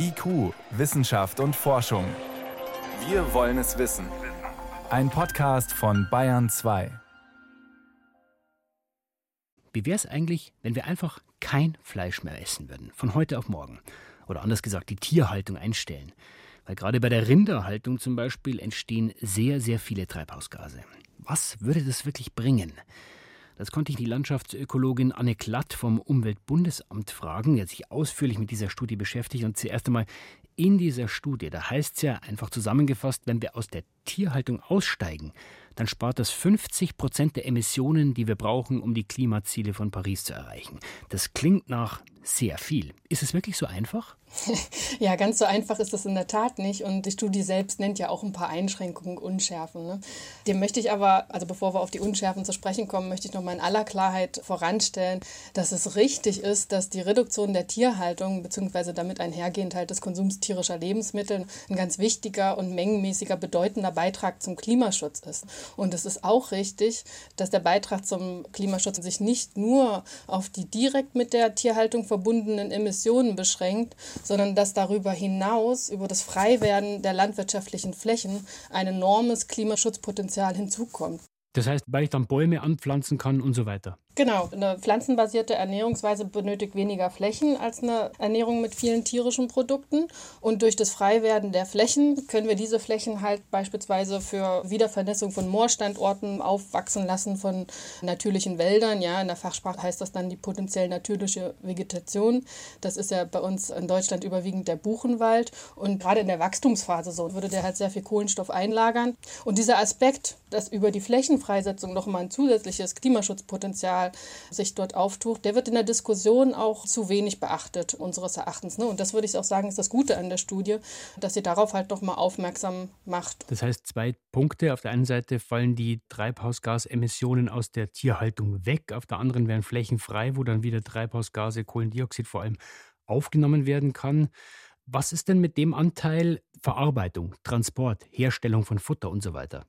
IQ, Wissenschaft und Forschung. Wir wollen es wissen. Ein Podcast von Bayern 2. Wie wäre es eigentlich, wenn wir einfach kein Fleisch mehr essen würden, von heute auf morgen? Oder anders gesagt, die Tierhaltung einstellen. Weil gerade bei der Rinderhaltung zum Beispiel entstehen sehr, sehr viele Treibhausgase. Was würde das wirklich bringen? Das konnte ich die Landschaftsökologin Anne Klatt vom Umweltbundesamt fragen. Die hat sich ausführlich mit dieser Studie beschäftigt und zuerst einmal in dieser Studie, da heißt es ja einfach zusammengefasst, wenn wir aus der Tierhaltung aussteigen, dann spart das 50 Prozent der Emissionen, die wir brauchen, um die Klimaziele von Paris zu erreichen. Das klingt nach sehr viel. Ist es wirklich so einfach? Ja, ganz so einfach ist das in der Tat nicht. Und die Studie selbst nennt ja auch ein paar Einschränkungen, Unschärfen. Ne? Dem möchte ich aber, also bevor wir auf die Unschärfen zu sprechen kommen, möchte ich noch mal in aller Klarheit voranstellen, dass es richtig ist, dass die Reduktion der Tierhaltung bzw. damit einhergehend halt des Konsums tierischer Lebensmittel ein ganz wichtiger und mengenmäßiger bedeutender Beitrag zum Klimaschutz ist. Und es ist auch richtig, dass der Beitrag zum Klimaschutz sich nicht nur auf die direkt mit der Tierhaltung verbundenen Emissionen beschränkt, sondern dass darüber hinaus, über das Freiwerden der landwirtschaftlichen Flächen, ein enormes Klimaschutzpotenzial hinzukommt. Das heißt, weil ich dann Bäume anpflanzen kann und so weiter. Genau, eine pflanzenbasierte Ernährungsweise benötigt weniger Flächen als eine Ernährung mit vielen tierischen Produkten. Und durch das Freiwerden der Flächen können wir diese Flächen halt beispielsweise für Wiedervernässung von Moorstandorten aufwachsen lassen von natürlichen Wäldern. Ja, in der Fachsprache heißt das dann die potenziell natürliche Vegetation. Das ist ja bei uns in Deutschland überwiegend der Buchenwald. Und gerade in der Wachstumsphase so würde der halt sehr viel Kohlenstoff einlagern. Und dieser Aspekt, dass über die Flächenfreisetzung nochmal ein zusätzliches Klimaschutzpotenzial sich dort auftut, der wird in der Diskussion auch zu wenig beachtet, unseres Erachtens. Ne? Und das würde ich auch sagen, ist das Gute an der Studie, dass sie darauf halt nochmal aufmerksam macht. Das heißt, zwei Punkte. Auf der einen Seite fallen die Treibhausgasemissionen aus der Tierhaltung weg, auf der anderen werden Flächen frei, wo dann wieder Treibhausgase, Kohlendioxid vor allem aufgenommen werden kann. Was ist denn mit dem Anteil Verarbeitung, Transport, Herstellung von Futter und so weiter?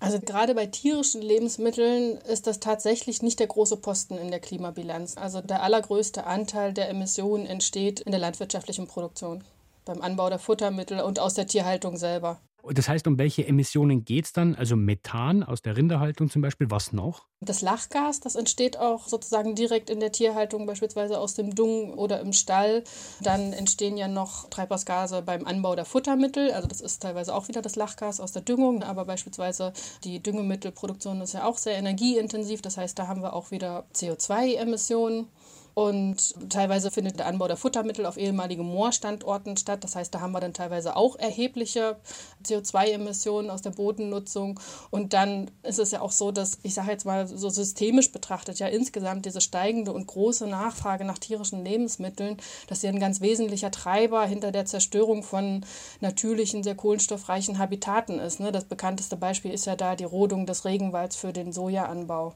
Also gerade bei tierischen Lebensmitteln ist das tatsächlich nicht der große Posten in der Klimabilanz. Also der allergrößte Anteil der Emissionen entsteht in der landwirtschaftlichen Produktion, beim Anbau der Futtermittel und aus der Tierhaltung selber. Das heißt, um welche Emissionen geht es dann? Also Methan aus der Rinderhaltung zum Beispiel, was noch? Das Lachgas, das entsteht auch sozusagen direkt in der Tierhaltung, beispielsweise aus dem Dung oder im Stall. Dann entstehen ja noch Treibhausgase beim Anbau der Futtermittel. Also das ist teilweise auch wieder das Lachgas aus der Düngung. Aber beispielsweise die Düngemittelproduktion ist ja auch sehr energieintensiv. Das heißt, da haben wir auch wieder CO2-Emissionen. Und teilweise findet der Anbau der Futtermittel auf ehemaligen Moorstandorten statt. Das heißt, da haben wir dann teilweise auch erhebliche CO2-Emissionen aus der Bodennutzung. Und dann ist es ja auch so, dass, ich sage jetzt mal so systemisch betrachtet, ja insgesamt diese steigende und große Nachfrage nach tierischen Lebensmitteln, dass sie ein ganz wesentlicher Treiber hinter der Zerstörung von natürlichen, sehr kohlenstoffreichen Habitaten ist. Ne? Das bekannteste Beispiel ist ja da die Rodung des Regenwalds für den Sojaanbau.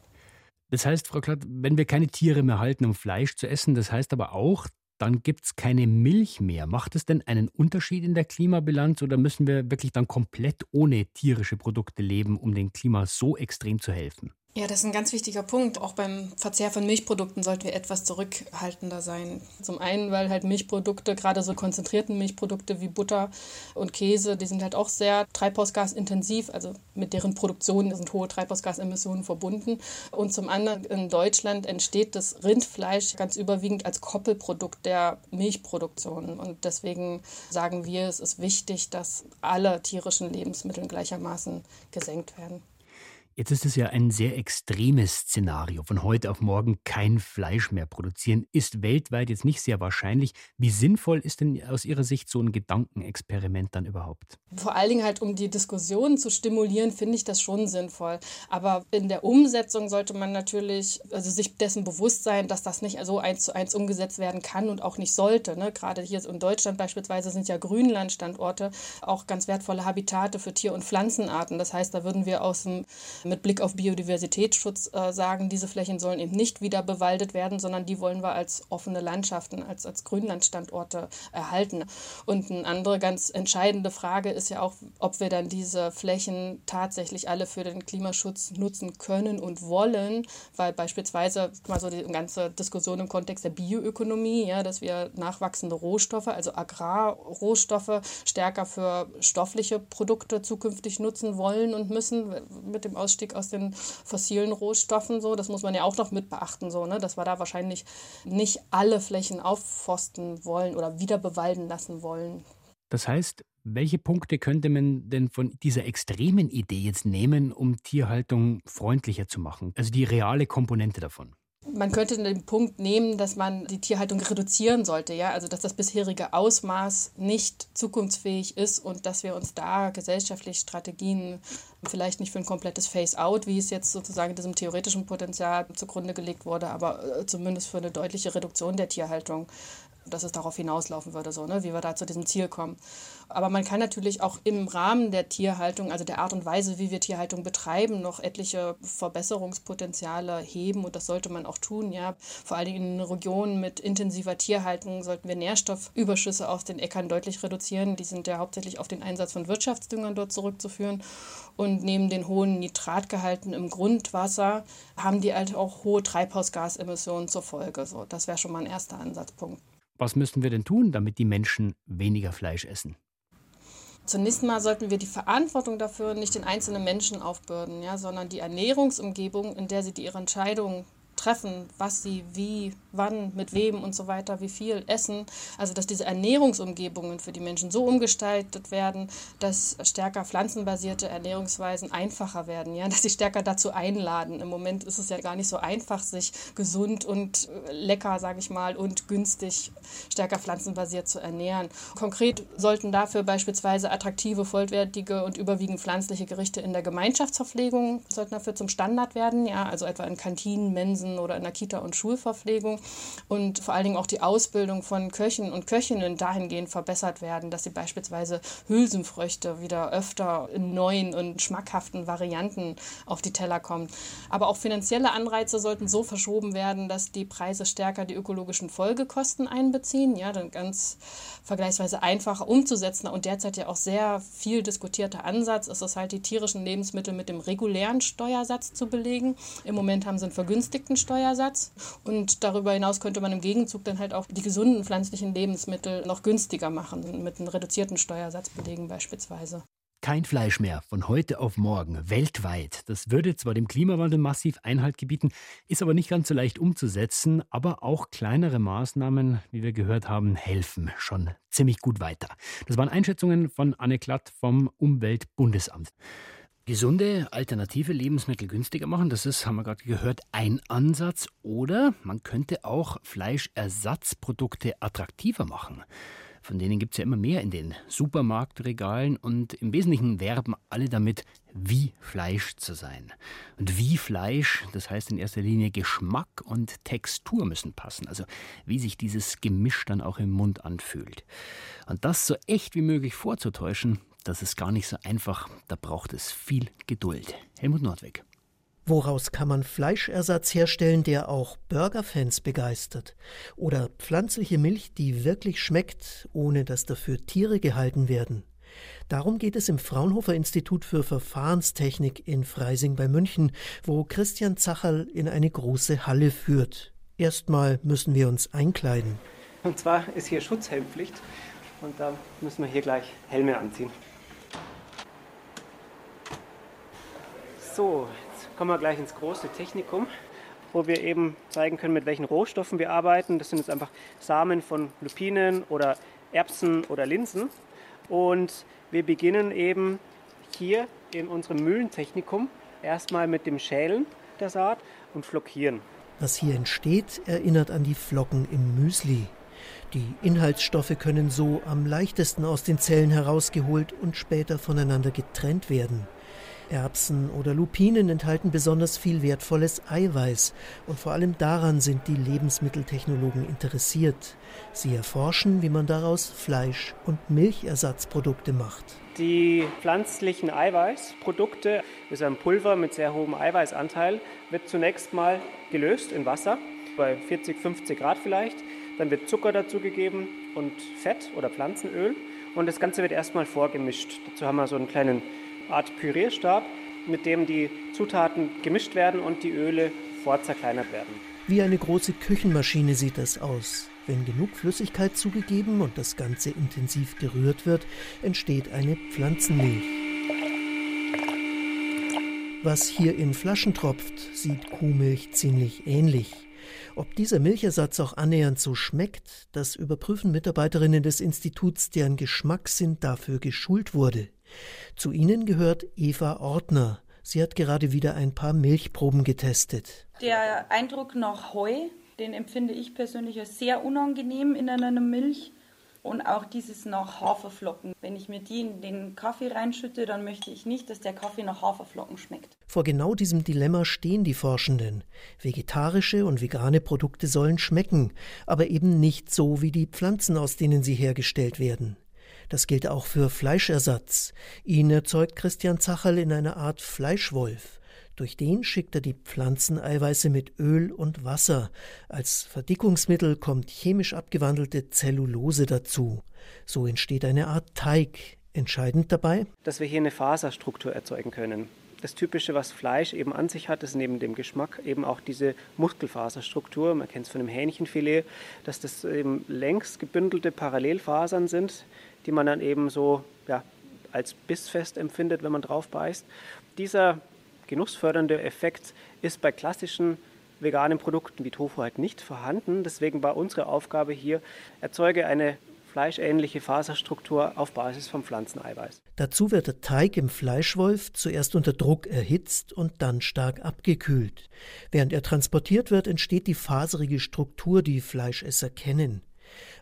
Das heißt, Frau Klatt, wenn wir keine Tiere mehr halten, um Fleisch zu essen, das heißt aber auch, dann gibt es keine Milch mehr. Macht es denn einen Unterschied in der Klimabilanz oder müssen wir wirklich dann komplett ohne tierische Produkte leben, um dem Klima so extrem zu helfen? Ja, das ist ein ganz wichtiger Punkt. Auch beim Verzehr von Milchprodukten sollten wir etwas zurückhaltender sein. Zum einen, weil halt Milchprodukte, gerade so konzentrierten Milchprodukte wie Butter und Käse, die sind halt auch sehr treibhausgasintensiv. Also mit deren Produktion sind hohe Treibhausgasemissionen verbunden. Und zum anderen, in Deutschland entsteht das Rindfleisch ganz überwiegend als Koppelprodukt der Milchproduktion. Und deswegen sagen wir, es ist wichtig, dass alle tierischen Lebensmittel gleichermaßen gesenkt werden. Jetzt ist es ja ein sehr extremes Szenario. Von heute auf morgen kein Fleisch mehr produzieren ist weltweit jetzt nicht sehr wahrscheinlich. Wie sinnvoll ist denn aus Ihrer Sicht so ein Gedankenexperiment dann überhaupt? Vor allen Dingen halt, um die Diskussion zu stimulieren, finde ich das schon sinnvoll. Aber in der Umsetzung sollte man natürlich also sich dessen bewusst sein, dass das nicht so eins zu eins umgesetzt werden kann und auch nicht sollte. Ne? Gerade hier in Deutschland beispielsweise sind ja Grünlandstandorte auch ganz wertvolle Habitate für Tier- und Pflanzenarten. Das heißt, da würden wir aus dem mit Blick auf Biodiversitätsschutz äh, sagen, diese Flächen sollen eben nicht wieder bewaldet werden, sondern die wollen wir als offene Landschaften, als, als Grünlandstandorte erhalten. Und eine andere ganz entscheidende Frage ist ja auch, ob wir dann diese Flächen tatsächlich alle für den Klimaschutz nutzen können und wollen, weil beispielsweise mal so die ganze Diskussion im Kontext der Bioökonomie, ja, dass wir nachwachsende Rohstoffe, also Agrarrohstoffe, stärker für stoffliche Produkte zukünftig nutzen wollen und müssen mit dem Ausstieg aus den fossilen Rohstoffen so. Das muss man ja auch noch mit beachten, so, ne? dass wir da wahrscheinlich nicht alle Flächen aufforsten wollen oder wieder bewalden lassen wollen. Das heißt, welche Punkte könnte man denn von dieser extremen Idee jetzt nehmen, um Tierhaltung freundlicher zu machen? Also die reale Komponente davon. Man könnte den Punkt nehmen, dass man die Tierhaltung reduzieren sollte, ja, also dass das bisherige Ausmaß nicht zukunftsfähig ist und dass wir uns da gesellschaftlich Strategien vielleicht nicht für ein komplettes Face-out, wie es jetzt sozusagen diesem theoretischen Potenzial zugrunde gelegt wurde, aber äh, zumindest für eine deutliche Reduktion der Tierhaltung dass es darauf hinauslaufen würde, so, ne, wie wir da zu diesem Ziel kommen. Aber man kann natürlich auch im Rahmen der Tierhaltung, also der Art und Weise, wie wir Tierhaltung betreiben, noch etliche Verbesserungspotenziale heben und das sollte man auch tun. Ja. Vor allen Dingen in Regionen mit intensiver Tierhaltung sollten wir Nährstoffüberschüsse aus den Äckern deutlich reduzieren. Die sind ja hauptsächlich auf den Einsatz von Wirtschaftsdüngern dort zurückzuführen. Und neben den hohen Nitratgehalten im Grundwasser haben die halt auch hohe Treibhausgasemissionen zur Folge. So, das wäre schon mal ein erster Ansatzpunkt. Was müssten wir denn tun, damit die Menschen weniger Fleisch essen? Zunächst mal sollten wir die Verantwortung dafür nicht den einzelnen Menschen aufbürden, ja, sondern die Ernährungsumgebung, in der sie die ihre Entscheidungen treffen, was sie wie, wann, mit wem und so weiter, wie viel essen. Also dass diese Ernährungsumgebungen für die Menschen so umgestaltet werden, dass stärker pflanzenbasierte Ernährungsweisen einfacher werden, ja, dass sie stärker dazu einladen. Im Moment ist es ja gar nicht so einfach, sich gesund und lecker, sage ich mal, und günstig stärker pflanzenbasiert zu ernähren. Konkret sollten dafür beispielsweise attraktive, vollwertige und überwiegend pflanzliche Gerichte in der Gemeinschaftsverpflegung sollten dafür zum Standard werden, ja, also etwa in Kantinen, Mensen, oder in der Kita- und Schulverpflegung und vor allen Dingen auch die Ausbildung von Köchen und Köchinnen dahingehend verbessert werden, dass sie beispielsweise Hülsenfrüchte wieder öfter in neuen und schmackhaften Varianten auf die Teller kommen. Aber auch finanzielle Anreize sollten so verschoben werden, dass die Preise stärker die ökologischen Folgekosten einbeziehen. Ja, dann ganz vergleichsweise einfacher umzusetzen und derzeit ja auch sehr viel diskutierter Ansatz ist es halt, die tierischen Lebensmittel mit dem regulären Steuersatz zu belegen. Im Moment haben sie einen vergünstigten Steuersatz. Und darüber hinaus könnte man im Gegenzug dann halt auch die gesunden pflanzlichen Lebensmittel noch günstiger machen, mit einem reduzierten Steuersatz belegen beispielsweise. Kein Fleisch mehr von heute auf morgen weltweit. Das würde zwar dem Klimawandel massiv Einhalt gebieten, ist aber nicht ganz so leicht umzusetzen. Aber auch kleinere Maßnahmen, wie wir gehört haben, helfen schon ziemlich gut weiter. Das waren Einschätzungen von Anne Klatt vom Umweltbundesamt. Gesunde alternative Lebensmittel günstiger machen, das ist, haben wir gerade gehört, ein Ansatz. Oder man könnte auch Fleischersatzprodukte attraktiver machen. Von denen gibt es ja immer mehr in den Supermarktregalen und im Wesentlichen werben alle damit, wie Fleisch zu sein. Und wie Fleisch, das heißt in erster Linie Geschmack und Textur müssen passen, also wie sich dieses Gemisch dann auch im Mund anfühlt. Und das so echt wie möglich vorzutäuschen, das ist gar nicht so einfach. Da braucht es viel Geduld. Helmut Nordweg. Woraus kann man Fleischersatz herstellen, der auch Burgerfans begeistert? Oder pflanzliche Milch, die wirklich schmeckt, ohne dass dafür Tiere gehalten werden? Darum geht es im Fraunhofer Institut für Verfahrenstechnik in Freising bei München, wo Christian Zacherl in eine große Halle führt. Erstmal müssen wir uns einkleiden. Und zwar ist hier Schutzhelmpflicht und da müssen wir hier gleich Helme anziehen. So, jetzt kommen wir gleich ins große Technikum, wo wir eben zeigen können, mit welchen Rohstoffen wir arbeiten. Das sind jetzt einfach Samen von Lupinen oder Erbsen oder Linsen. Und wir beginnen eben hier in unserem Mühlentechnikum erstmal mit dem Schälen der Saat und Flockieren. Was hier entsteht, erinnert an die Flocken im Müsli. Die Inhaltsstoffe können so am leichtesten aus den Zellen herausgeholt und später voneinander getrennt werden. Erbsen oder Lupinen enthalten besonders viel wertvolles Eiweiß und vor allem daran sind die Lebensmitteltechnologen interessiert. Sie erforschen, wie man daraus Fleisch- und Milchersatzprodukte macht. Die pflanzlichen Eiweißprodukte ist ein Pulver mit sehr hohem Eiweißanteil, wird zunächst mal gelöst in Wasser, bei 40, 50 Grad vielleicht. Dann wird Zucker dazugegeben und Fett oder Pflanzenöl. Und das Ganze wird erstmal vorgemischt. Dazu haben wir so einen kleinen Art Pürierstab, mit dem die Zutaten gemischt werden und die Öle vorzerkleinert werden. Wie eine große Küchenmaschine sieht das aus. Wenn genug Flüssigkeit zugegeben und das Ganze intensiv gerührt wird, entsteht eine Pflanzenmilch. Was hier in Flaschen tropft, sieht Kuhmilch ziemlich ähnlich. Ob dieser Milchersatz auch annähernd so schmeckt, das überprüfen Mitarbeiterinnen des Instituts, deren Geschmackssinn dafür geschult wurde. Zu ihnen gehört Eva Ortner. Sie hat gerade wieder ein paar Milchproben getestet. Der Eindruck nach Heu den empfinde ich persönlich als sehr unangenehm in einer Milch. Und auch dieses nach Haferflocken. Wenn ich mir die in den Kaffee reinschütte, dann möchte ich nicht, dass der Kaffee nach Haferflocken schmeckt. Vor genau diesem Dilemma stehen die Forschenden. Vegetarische und vegane Produkte sollen schmecken, aber eben nicht so wie die Pflanzen, aus denen sie hergestellt werden. Das gilt auch für Fleischersatz. Ihn erzeugt Christian Zacherl in einer Art Fleischwolf. Durch den schickt er die Pflanzeneiweiße mit Öl und Wasser. Als Verdickungsmittel kommt chemisch abgewandelte Zellulose dazu. So entsteht eine Art Teig. Entscheidend dabei, dass wir hier eine Faserstruktur erzeugen können. Das Typische, was Fleisch eben an sich hat, ist neben dem Geschmack eben auch diese Muskelfaserstruktur. Man kennt es von dem Hähnchenfilet, dass das eben längs gebündelte Parallelfasern sind, die man dann eben so ja, als bissfest empfindet, wenn man drauf beißt. Dieser genussfördernde Effekt ist bei klassischen veganen Produkten wie Tofu halt nicht vorhanden. Deswegen war unsere Aufgabe hier, erzeuge eine fleischähnliche Faserstruktur auf Basis von Pflanzeneiweiß. Dazu wird der Teig im Fleischwolf zuerst unter Druck erhitzt und dann stark abgekühlt. Während er transportiert wird, entsteht die faserige Struktur, die Fleischesser kennen.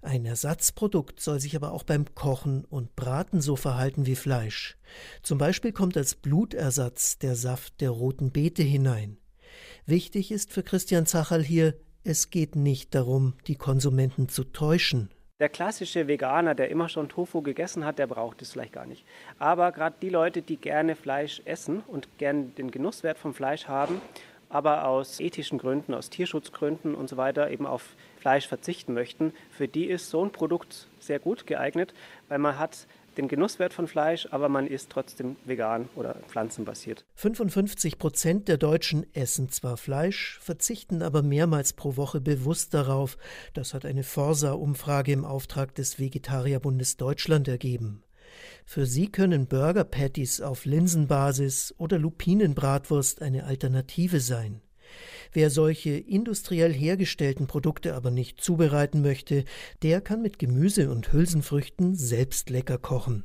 Ein Ersatzprodukt soll sich aber auch beim Kochen und Braten so verhalten wie Fleisch. Zum Beispiel kommt als Blutersatz der Saft der roten Beete hinein. Wichtig ist für Christian Zacherl hier, es geht nicht darum, die Konsumenten zu täuschen. Der klassische Veganer, der immer schon Tofu gegessen hat, der braucht es vielleicht gar nicht. Aber gerade die Leute, die gerne Fleisch essen und gerne den Genusswert vom Fleisch haben, aber aus ethischen Gründen, aus Tierschutzgründen und so weiter eben auf Fleisch verzichten möchten, für die ist so ein Produkt sehr gut geeignet, weil man hat den Genusswert von Fleisch, aber man ist trotzdem vegan oder pflanzenbasiert. 55 Prozent der Deutschen essen zwar Fleisch, verzichten aber mehrmals pro Woche bewusst darauf. Das hat eine Forsa-Umfrage im Auftrag des Vegetarierbundes Deutschland ergeben. Für sie können Burger Patties auf Linsenbasis oder Lupinenbratwurst eine Alternative sein. Wer solche industriell hergestellten Produkte aber nicht zubereiten möchte, der kann mit Gemüse und Hülsenfrüchten selbst lecker kochen.